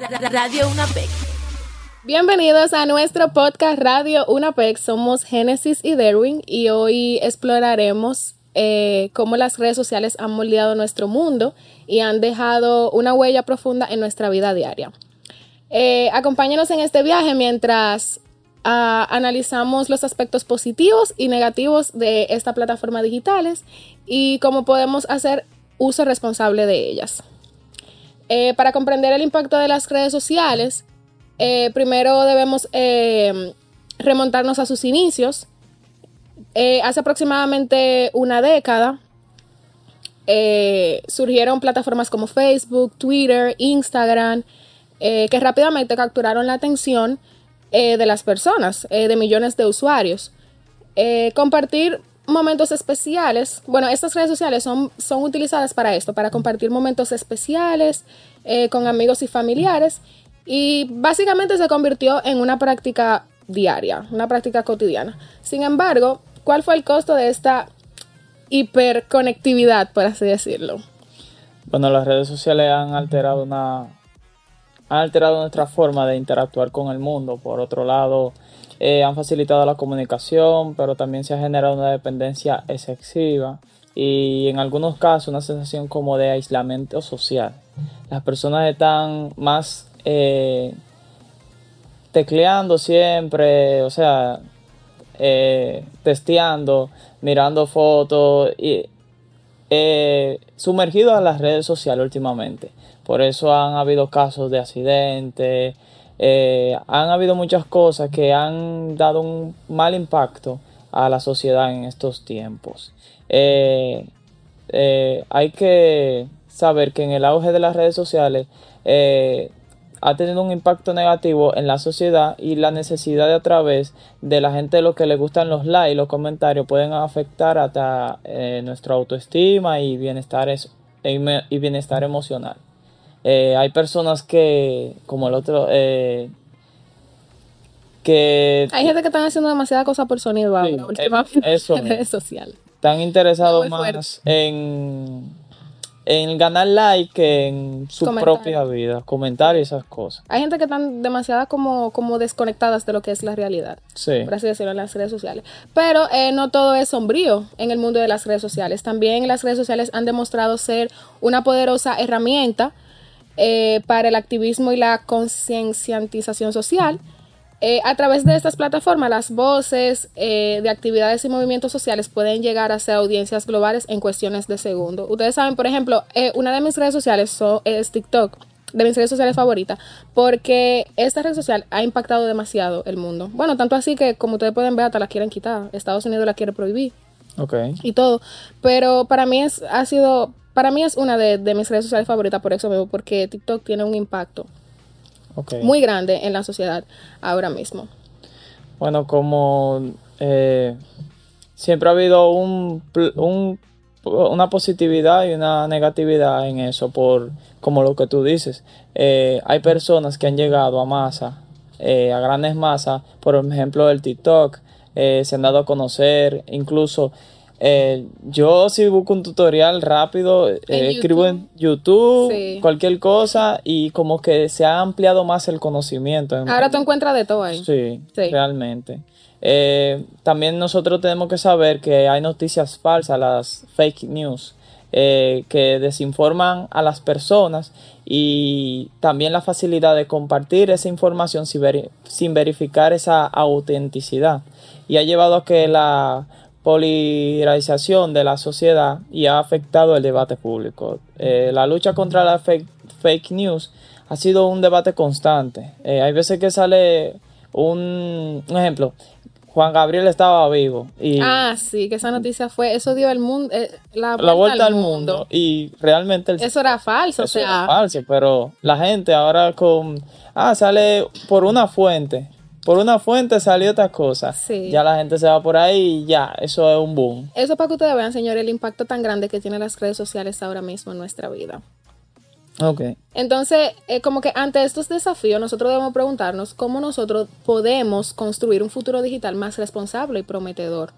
Radio UNAPEC. Bienvenidos a nuestro podcast Radio UNAPEC. Somos Genesis y Derwin y hoy exploraremos eh, cómo las redes sociales han moldeado nuestro mundo y han dejado una huella profunda en nuestra vida diaria. Eh, acompáñenos en este viaje mientras ah, analizamos los aspectos positivos y negativos de esta plataforma digitales y cómo podemos hacer uso responsable de ellas. Eh, para comprender el impacto de las redes sociales, eh, primero debemos eh, remontarnos a sus inicios. hace aproximadamente una década surgieron plataformas como Facebook, Twitter, Instagram, que rápidamente capturaron la atención de las personas, de millones de usuarios. compartir momentos especiales. Bueno, estas redes sociales son, son utilizadas para esto, para compartir momentos especiales eh, con amigos y familiares. Y básicamente se convirtió en una práctica diaria, una práctica cotidiana. Sin embargo, ¿cuál fue el costo de esta hiperconectividad, por así decirlo? Bueno, las redes sociales han alterado una han alterado nuestra forma de interactuar con el mundo. Por otro lado, eh, han facilitado la comunicación, pero también se ha generado una dependencia excesiva y en algunos casos una sensación como de aislamiento social. Las personas están más eh, tecleando siempre, o sea, eh, testeando, mirando fotos y sumergidos en las redes sociales últimamente. Por eso han habido casos de accidentes, eh, han habido muchas cosas que han dado un mal impacto a la sociedad en estos tiempos. Eh, eh, hay que saber que en el auge de las redes sociales ha tenido un impacto negativo en la sociedad y la necesidad de a través de la gente lo que le gustan los likes, los comentarios pueden afectar hasta nuestra autoestima y bienestar, y bienestar emocional. Eh, hay personas que, como el otro, eh, que... Hay gente que están haciendo demasiada cosa por sonido ahora, últimamente eso, en redes sociales. Están interesados más en, en ganar like que en su propia vida, comentar y esas cosas. Hay gente que están demasiado como, como desconectadas de lo que es la realidad, sí. por así decirlo, en las redes sociales. Pero eh, no todo es sombrío en el mundo de las redes sociales. También las redes sociales han demostrado ser una poderosa herramienta eh, para el activismo y la concienciatización social. Eh, a través de estas plataformas, las voces eh, de actividades y movimientos sociales pueden llegar a ser audiencias globales en cuestiones de segundo. Ustedes saben, por ejemplo, una de mis redes sociales es TikTok, de mis redes sociales favoritas, porque esta red social ha impactado demasiado el mundo. Bueno, tanto así que, como ustedes pueden ver, hasta la quieren quitar. Estados Unidos la quiere prohibir. Ok. Y todo. Pero para mí es, ha sido para mí es una de, mis redes sociales favoritas por eso mismo, porque TikTok tiene un impacto muy grande en la sociedad ahora mismo. Bueno, como eh, siempre ha habido un, una positividad y una negatividad en eso, por como lo que tú dices. Eh, hay personas que han llegado a masa, eh, a grandes masas, por ejemplo el TikTok, se han dado a conocer, incluso eh, yo si busco un tutorial rápido, eh, escribo en YouTube, cualquier cosa y como que se ha ampliado más el conocimiento. Ahora tú encuentras de todo ahí. Sí, realmente. Eh, también nosotros tenemos que saber que hay noticias falsas, las fake news, que desinforman a las personas y también la facilidad de compartir esa información sin verificar esa autenticidad. Y ha llevado a que la polarización de la sociedad y ha afectado el debate público. Eh, la lucha contra la fake, news ha sido un debate constante. Eh, hay veces que sale un, ejemplo. Juan Gabriel estaba vivo. Y ah, sí, que esa noticia fue, eso dio el mundo, eh, la, vuelta al mundo. Y realmente... eso era falso, o sea... Era falso, pero la gente ahora con... Ah, sale por una fuente por una fuente salió otra cosa. Ya la gente se va por ahí y ya, eso es un boom. Eso para que ustedes vean, señor, el impacto tan grande que tienen las redes sociales ahora mismo en nuestra vida. Ok. Entonces, eh, como que ante estos desafíos, nosotros debemos preguntarnos cómo nosotros podemos construir un futuro digital más responsable y prometedor.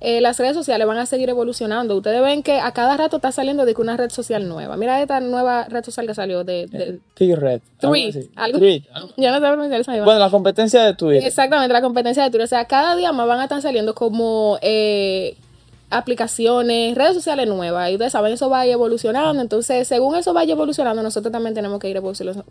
Eh, las redes sociales van a seguir evolucionando. Ustedes ven que a cada rato está saliendo de que una red social nueva. Mira esta nueva red social que salió de... de T-Red. Tweet. Algo, ya no sé pronunciar Bueno, la competencia de Twitter. Exactamente, la competencia de Twitter. O sea, cada día más van a estar saliendo como... Eh, aplicaciones, redes sociales nuevas. Y ustedes saben, eso va a ir evolucionando. Entonces, según eso vaya evolucionando, nosotros también tenemos que ir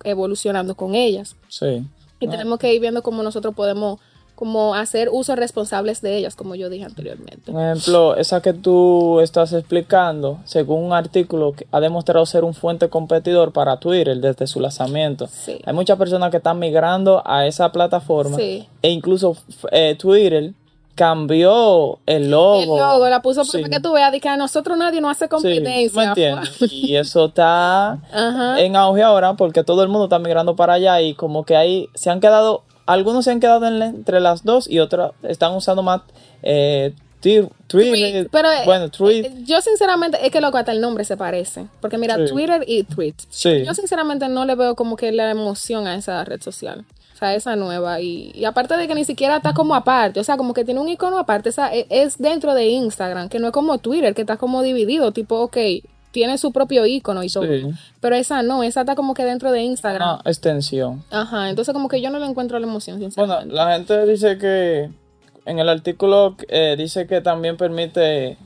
evolucionando con ellas. Sí. Y tenemos que ir viendo cómo nosotros podemos como hacer usos responsables de ellas, como yo dije anteriormente. Por ejemplo, esa que tú estás explicando, según un artículo que ha demostrado ser un fuente competidor para Twitter desde su lanzamiento. Sí. Hay muchas personas que están migrando a esa plataforma Sí. e incluso eh, Twitter cambió el logo. El logo la puso Sí. para que tú veas de que a nosotros nadie nos hace Sí, competencia. ¿me entiendes? Y eso está Ajá. en auge ahora porque todo el mundo está migrando para allá y como que ahí se han quedado, algunos se han quedado en la- entre las dos y otros están usando más eh, Twi- Twitter. Pero eh, bueno, tweet. eh, yo sinceramente es que loco hasta el nombre se parece, porque mira Sí. Twitter y Tweet. sí. Yo sinceramente no le veo como que la emoción a esa red social. O sea, esa nueva. Y, y aparte de que ni siquiera está como aparte. O sea, como que tiene un icono aparte. Esa, e- es dentro de Instagram. Que no es como Twitter, que está como dividido. Tipo, ok, tiene su propio icono y. Sí. Pero esa no, esa está como que dentro de Instagram. Una extensión. Ajá, entonces como que yo no le encuentro la emoción, Bueno, la gente dice que en el artículo eh, dice que también permite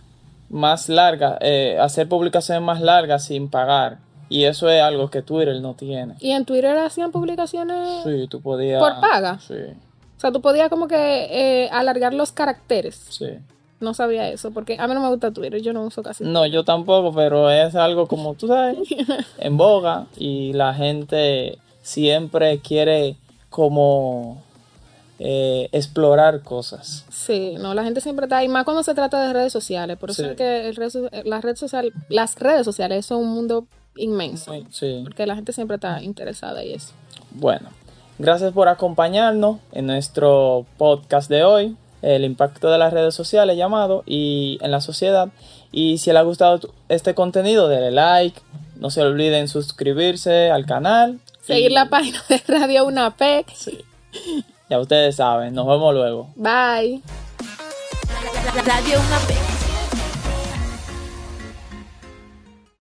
más larga, eh, hacer publicaciones más largas sin pagar. Y eso es algo que Twitter no tiene. y en Twitter hacían publicaciones. Sí, tú podías. ¿Por paga? Sí, O sea, tú podías como que eh, alargar los caracteres. sí. No sabía eso, porque a mí no me gusta Twitter, yo no uso casi. No, yo tampoco, pero es algo como tú sabes, en boga y la gente siempre quiere como eh, explorar cosas. Sí, no, la gente siempre está ahí, más cuando se trata de redes sociales. Por eso Sí. es que el red la red social, las redes sociales son un mundo inmenso. Sí. Porque la gente siempre está interesada y eso. Bueno, gracias por acompañarnos en nuestro podcast de hoy, el impacto de las redes sociales llamado y en la sociedad. Y si les ha gustado este contenido, denle like, no se olviden suscribirse al canal. Seguir y la página de Radio UNAPEC. Ya ustedes saben, nos vemos luego. Bye. Radio Una P.